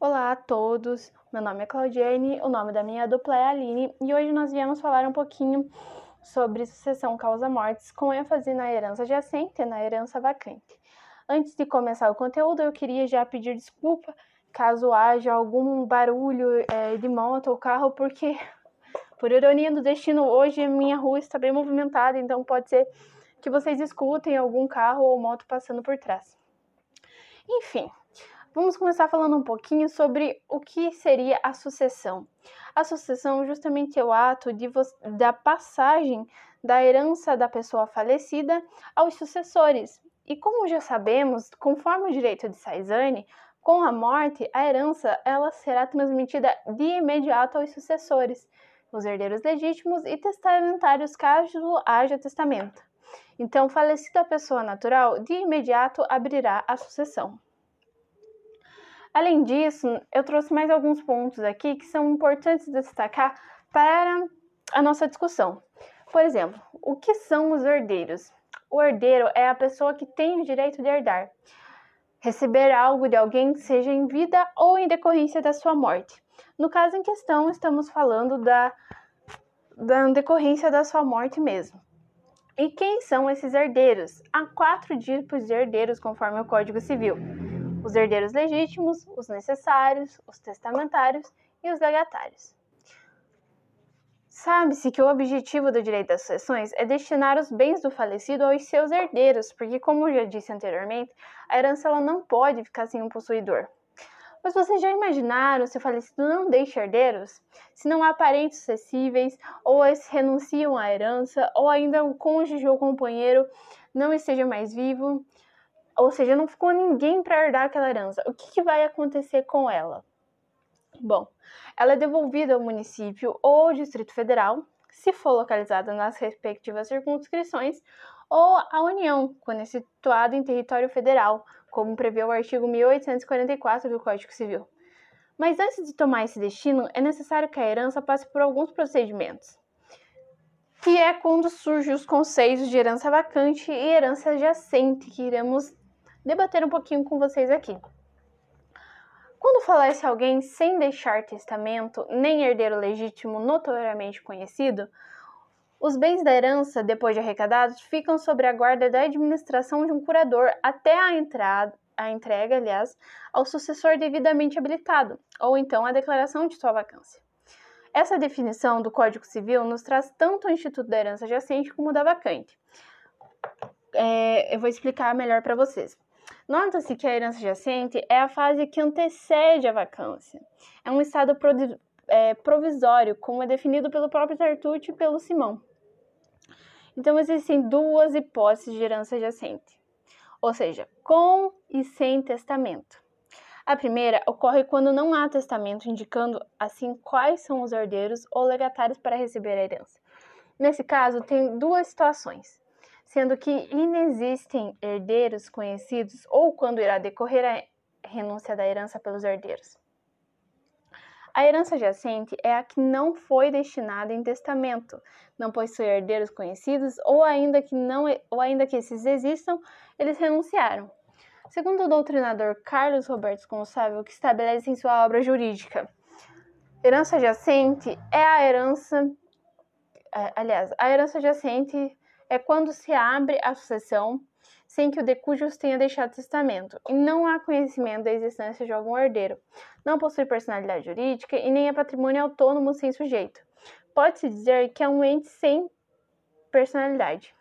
Olá a todos, meu nome é Claudiane, o nome da minha dupla é Aline e hoje nós viemos falar um pouquinho sobre sucessão causa-mortes com ênfase na herança adjacente e na herança vacante. Antes de começar o conteúdo, eu queria já pedir desculpa caso haja algum barulho é, de moto ou carro, porque, por ironia do destino, hoje minha rua está bem movimentada, então pode ser que vocês escutem algum carro ou moto passando por trás. Enfim, vamos começar falando um pouquinho sobre o que seria a sucessão. A sucessão justamente é o ato de da passagem da herança da pessoa falecida aos sucessores. E como já sabemos, conforme o direito de Saizane, com a morte, a herança ela será transmitida de imediato aos sucessores, os herdeiros legítimos e testamentários caso haja testamento. Então, falecida a pessoa natural, de imediato abrirá a sucessão. Além disso, eu trouxe mais alguns pontos aqui que são importantes destacar para a nossa discussão. Por exemplo, o que são os herdeiros? O herdeiro é a pessoa que tem o direito de herdar, receber algo de alguém, seja em vida ou em decorrência da sua morte. No caso em questão, estamos falando da, da decorrência da sua morte mesmo. E quem são esses herdeiros? Há quatro tipos de herdeiros, conforme o Código Civil os herdeiros legítimos, os necessários, os testamentários e os legatários. Sabe-se que o objetivo do direito das sucessões é destinar os bens do falecido aos seus herdeiros, porque, como já disse anteriormente, a herança ela não pode ficar sem um possuidor. Mas vocês já imaginaram se o falecido não deixa herdeiros? Se não há parentes sucessíveis, ou eles renunciam à herança, ou ainda o cônjuge ou companheiro não esteja mais vivo? ou seja, não ficou ninguém para herdar aquela herança. O que, que vai acontecer com ela? Bom, ela é devolvida ao município ou ao Distrito Federal, se for localizada nas respectivas circunscrições, ou à União, quando é situada em território federal, como prevê o artigo 1844 do Código Civil. Mas antes de tomar esse destino, é necessário que a herança passe por alguns procedimentos, que é quando surgem os conceitos de herança vacante e herança adjacente, que iremos debater um pouquinho com vocês aqui. Quando falece alguém sem deixar testamento, nem herdeiro legítimo notoriamente conhecido, os bens da herança, depois de arrecadados, ficam sob a guarda da administração de um curador até a entrada, a entrega, aliás, ao sucessor devidamente habilitado, ou então a declaração de sua vacância. Essa definição do Código Civil nos traz tanto o Instituto da Herança Adjacente como o da vacante. É, eu vou explicar melhor para vocês. Nota-se que a herança adjacente é a fase que antecede a vacância. É um estado é, provisório, como é definido pelo próprio Tartucci e pelo Simão. Então, existem duas hipóteses de herança adjacente, ou seja, com e sem testamento. A primeira ocorre quando não há testamento indicando assim quais são os herdeiros ou legatários para receber a herança. Nesse caso, tem duas situações sendo que inexistem herdeiros conhecidos ou quando irá decorrer a renúncia da herança pelos herdeiros. A herança adjacente é a que não foi destinada em testamento, não possui herdeiros conhecidos ou ainda que não ou ainda que esses existam, eles renunciaram. Segundo o doutrinador Carlos Roberto Gonçalves, que estabelece em sua obra jurídica, herança adjacente é a herança, é, aliás, a herança adjacente é quando se abre a sucessão sem que o decujus tenha deixado testamento e não há conhecimento da existência de algum herdeiro. Não possui personalidade jurídica e nem é patrimônio autônomo sem sujeito. Pode-se dizer que é um ente sem personalidade.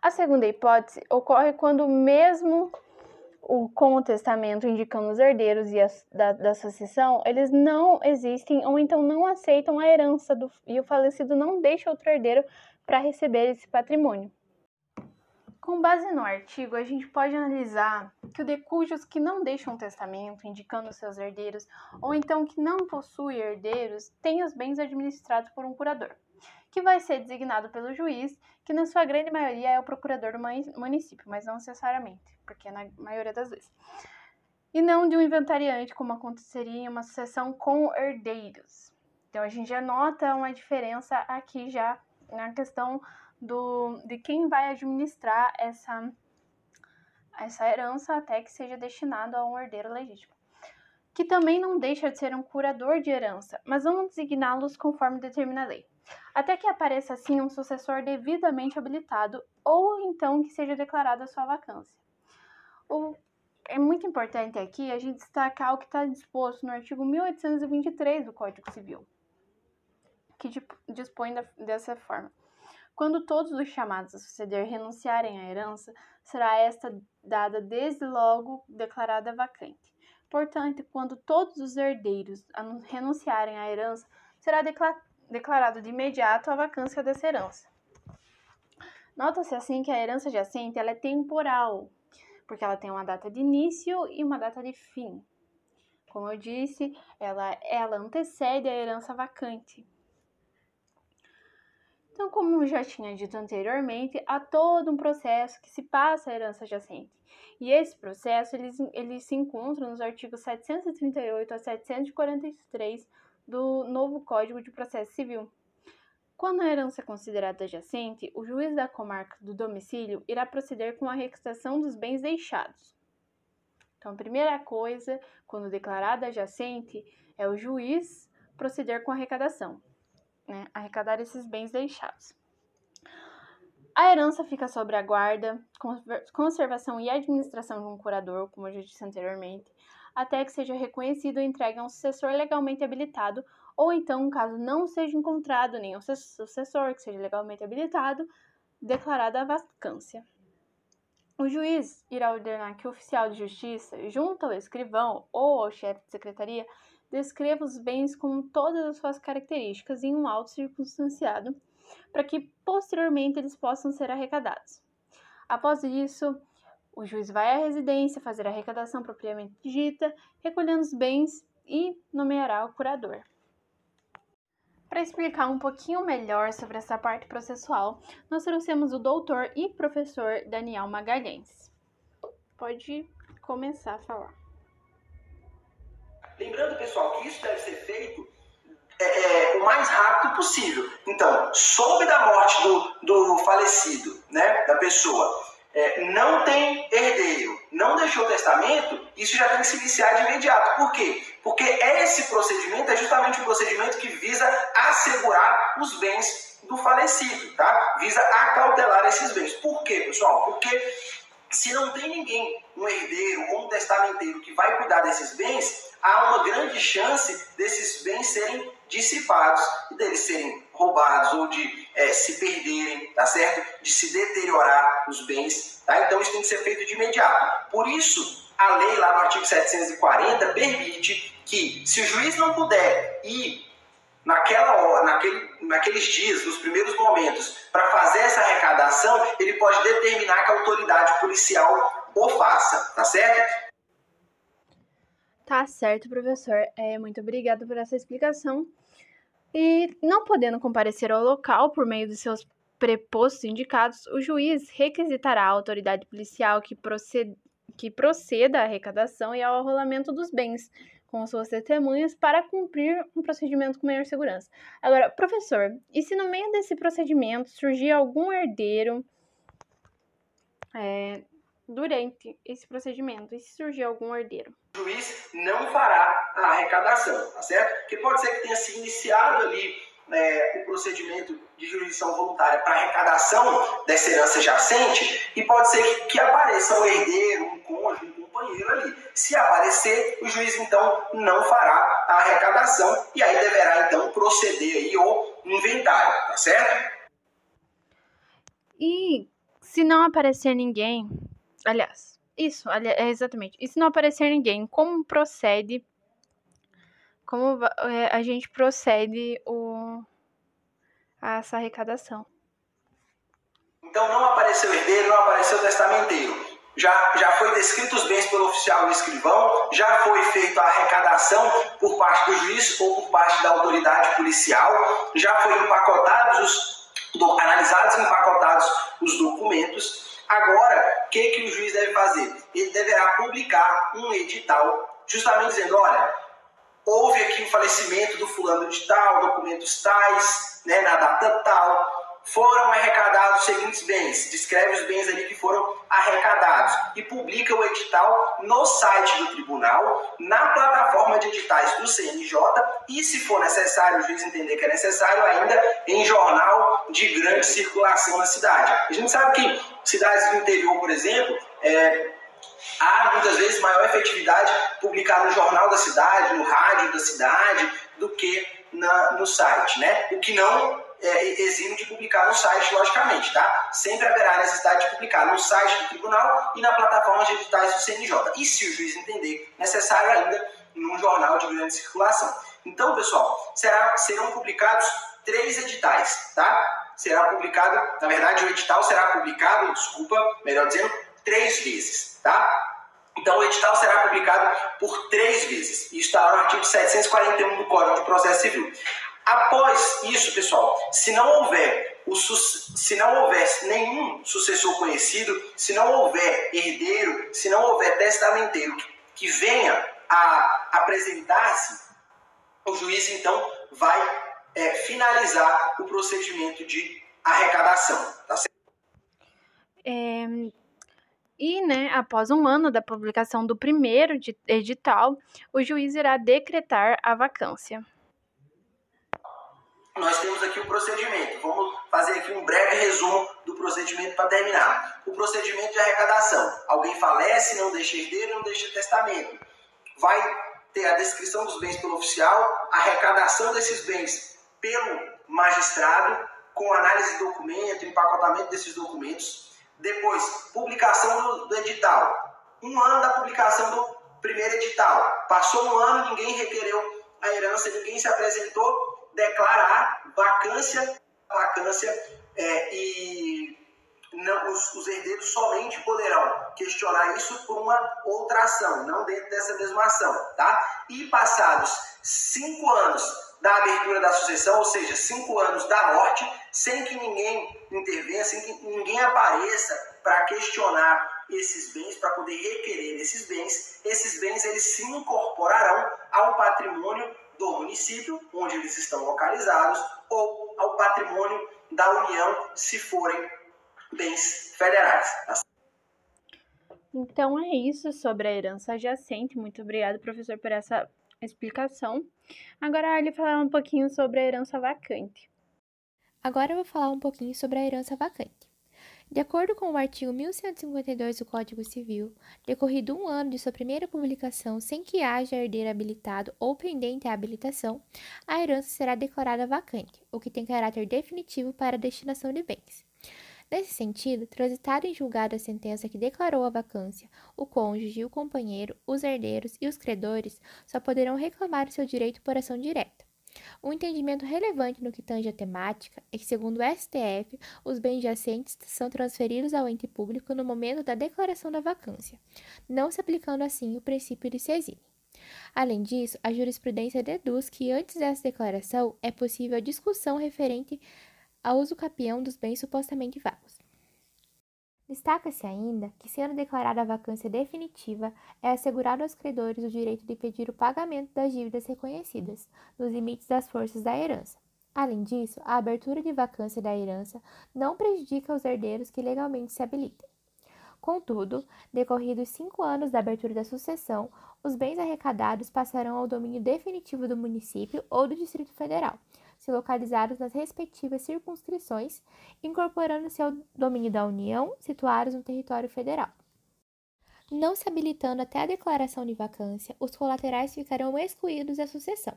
A segunda hipótese ocorre quando mesmo o, com o testamento indicando os herdeiros e as, da, da sucessão, eles não existem ou então não aceitam a herança do, e o falecido não deixa outro herdeiro para receber esse patrimônio. Com base no artigo, a gente pode analisar que o decujos que não deixam testamento indicando seus herdeiros, ou então que não possui herdeiros, tem os bens administrados por um curador, que vai ser designado pelo juiz, que na sua grande maioria é o procurador do município, mas não necessariamente, porque na maioria das vezes. E não de um inventariante, como aconteceria em uma sucessão com herdeiros. Então a gente já nota uma diferença aqui já na questão do, de quem vai administrar essa, essa herança até que seja destinado a um herdeiro legítimo. Que também não deixa de ser um curador de herança, mas vamos designá-los conforme determina a lei. Até que apareça assim um sucessor devidamente habilitado ou então que seja declarada sua vacância. O, é muito importante aqui a gente destacar o que está disposto no artigo 1823 do Código Civil, que dispõe da, dessa forma. Quando todos os chamados a suceder renunciarem à herança, será esta dada desde logo declarada vacante. Portanto, quando todos os herdeiros renunciarem à herança, será declarado de imediato a vacância dessa herança. Nota-se assim que a herança jacente ela é temporal, porque ela tem uma data de início e uma data de fim. Como eu disse, ela, ela antecede a herança vacante. Então, como já tinha dito anteriormente, há todo um processo que se passa a herança jacente. E esse processo ele, ele se encontra nos artigos 738 a 743 do novo Código de Processo Civil. Quando a herança é considerada adjacente, o juiz da comarca do domicílio irá proceder com a requisitação dos bens deixados. Então, a primeira coisa, quando declarada adjacente, é o juiz proceder com a arrecadação né, arrecadar esses bens deixados. A herança fica sob a guarda, conservação e administração de um curador, como eu já disse anteriormente, até que seja reconhecido ou entregue a um sucessor legalmente habilitado, ou então, caso não seja encontrado nenhum sucessor que seja legalmente habilitado, declarada a vacância. O juiz irá ordenar que o oficial de justiça, junto ao escrivão ou ao chefe de secretaria, descreva os bens com todas as suas características em um auto circunstanciado, para que posteriormente eles possam ser arrecadados. Após isso, o juiz vai à residência fazer a arrecadação propriamente dita, recolhendo os bens e nomeará o curador. Para explicar um pouquinho melhor sobre essa parte processual, nós trouxemos o doutor e professor Daniel Magalhães. Pode começar a falar. Lembrando, pessoal, que isso deve ser feito é, é, o mais rápido possível. Então, soube da morte do, do falecido, né, da pessoa, é, não tem herdeiro, não deixou testamento, isso já tem que se iniciar de imediato. Por quê? Porque esse procedimento é justamente um procedimento que visa assegurar os bens do falecido, tá? Visa acautelar esses bens. Por quê, pessoal? Porque se não tem ninguém, um herdeiro ou um testamenteiro que vai cuidar desses bens, há uma grande chance desses bens serem dissipados e deles serem roubados ou de é, se perderem, tá certo? De se deteriorar os bens, tá? Então isso tem que ser feito de imediato. Por isso, a lei lá no artigo 740 permite que, se o juiz não puder ir naquela hora, naquele, naqueles dias, nos primeiros momentos, para fazer essa arrecadação, ele pode determinar que a autoridade policial o faça, tá certo? Tá certo, professor. É, muito obrigada por essa explicação. E não podendo comparecer ao local por meio de seus prepostos indicados, o juiz requisitará a autoridade policial que proceda, que proceda à arrecadação e ao arrolamento dos bens com suas testemunhas para cumprir um procedimento com maior segurança. Agora, professor, e se no meio desse procedimento surgir algum herdeiro é, durante esse procedimento, e se surgir algum herdeiro? O juiz não fará a arrecadação, tá certo? Porque pode ser que tenha se iniciado ali é, o procedimento de jurisdição voluntária para arrecadação dessa herança jacente e pode ser que, que apareça um herdeiro, um cônjuge, companheiro ali. Se aparecer, o juiz então não fará a arrecadação e aí deverá então proceder aí o inventário, tá certo? E se não aparecer ninguém, Aliás, isso, é exatamente. E se não aparecer ninguém, como procede? Como é, a gente procede o, a essa arrecadação? Então não apareceu herdeiro, não apareceu testamenteiro. Já, já foi descrito os bens pelo oficial e escrivão, já foi feita a arrecadação por parte do juiz ou por parte da autoridade policial, já foi empacotado os, analisados e empacotados os documentos Agora, o que, que o juiz deve fazer? Ele deverá publicar um edital, justamente dizendo: olha, houve aqui o falecimento do fulano de tal, documentos tais, né, na data tal, foram arrecadados os seguintes bens. Descreve os bens ali que foram arrecadados e publica o edital no site do tribunal, na plataforma de editais do CNJ e, se for necessário, o juiz entender que é necessário, ainda em jornal de grande circulação na cidade. A gente sabe que cidades do interior, por exemplo, é, há muitas vezes maior efetividade publicar no jornal da cidade, no rádio da cidade, do que na, no site, né? O que não é, exime de publicar no site, logicamente, tá? Sempre haverá necessidade de publicar no site do tribunal e na plataforma de editais do CNJ. E se o juiz entender necessário ainda, num jornal de grande circulação. Então, pessoal, será, serão publicados três editais, tá? Será publicado, na verdade, o edital será publicado, desculpa, melhor dizendo, três vezes, tá? Então, o edital será publicado por três vezes. Isso está no artigo 741 do Código de Processo Civil. Após isso, pessoal, se não houver o se não houver nenhum sucessor conhecido, se não houver herdeiro, se não houver testamenteiro que venha a apresentar-se, o juiz então vai é, finalizar o procedimento de arrecadação. Tá certo? É, e, né, após um ano da publicação do primeiro edital, o juiz irá decretar a vacância nós temos aqui o procedimento. Vamos fazer aqui um breve resumo do procedimento para terminar. O procedimento de arrecadação. Alguém falece, não deixa herdeiro, não deixa testamento. Vai ter a descrição dos bens pelo oficial, a arrecadação desses bens pelo magistrado, com análise de documento, empacotamento desses documentos. Depois, publicação do, edital. Um ano da publicação do primeiro edital. Passou um ano, ninguém requereu a herança, ninguém se apresentou, declarar vacância, vacância é, e não, os, os, herdeiros somente poderão questionar isso por uma outra ação, não dentro dessa mesma ação, tá? E passados cinco anos da abertura da sucessão, ou seja, cinco anos da morte, sem que ninguém intervenha, sem que ninguém apareça para questionar esses bens, para poder requerer esses bens, esses bens eles se incorporarão ao patrimônio do município, onde eles estão localizados, ou ao patrimônio da União, se forem bens federais. Tá então é isso sobre a herança adjacente. Muito obrigado, professor, por essa explicação. Agora ele falar um pouquinho sobre a herança vacante. Agora eu vou falar um pouquinho sobre a herança vacante. De acordo com o artigo 1152 do Código Civil, decorrido um ano de sua primeira publicação sem que haja herdeiro habilitado ou pendente a habilitação, a herança será declarada vacante, o que tem caráter definitivo para a destinação de bens. Nesse sentido, transitado em julgado a sentença que declarou a vacância, o cônjuge, o companheiro, os herdeiros e os credores só poderão reclamar o seu direito por ação direta. Um entendimento relevante no que tange a temática é que, segundo o STF, os bens jacentes são transferidos ao ente público no momento da declaração da vacância, não se aplicando assim o princípio de exime. Além disso, a jurisprudência deduz que antes dessa declaração é possível a discussão referente ao uso capião dos bens supostamente vagos. Destaca-se ainda que, sendo declarada a vacância definitiva, é assegurado aos credores o direito de pedir o pagamento das dívidas reconhecidas, nos limites das forças da herança. Além disso, a abertura de vacância da herança não prejudica os herdeiros que legalmente se habilitem. Contudo, decorridos cinco anos da abertura da sucessão, os bens arrecadados passarão ao domínio definitivo do município ou do Distrito Federal, se localizados nas respectivas circunscrições, incorporando-se ao domínio da União, situados no território federal. Não se habilitando até a declaração de vacância, os colaterais ficarão excluídos da sucessão.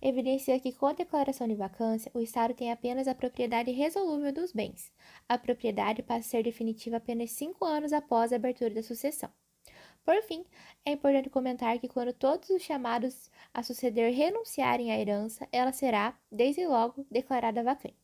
Evidencia que, com a declaração de vacância, o Estado tem apenas a propriedade resolúvel dos bens. A propriedade passa a ser definitiva apenas cinco anos após a abertura da sucessão. Por fim, é importante comentar que quando todos os chamados a suceder renunciarem à herança, ela será, desde logo, declarada vacante.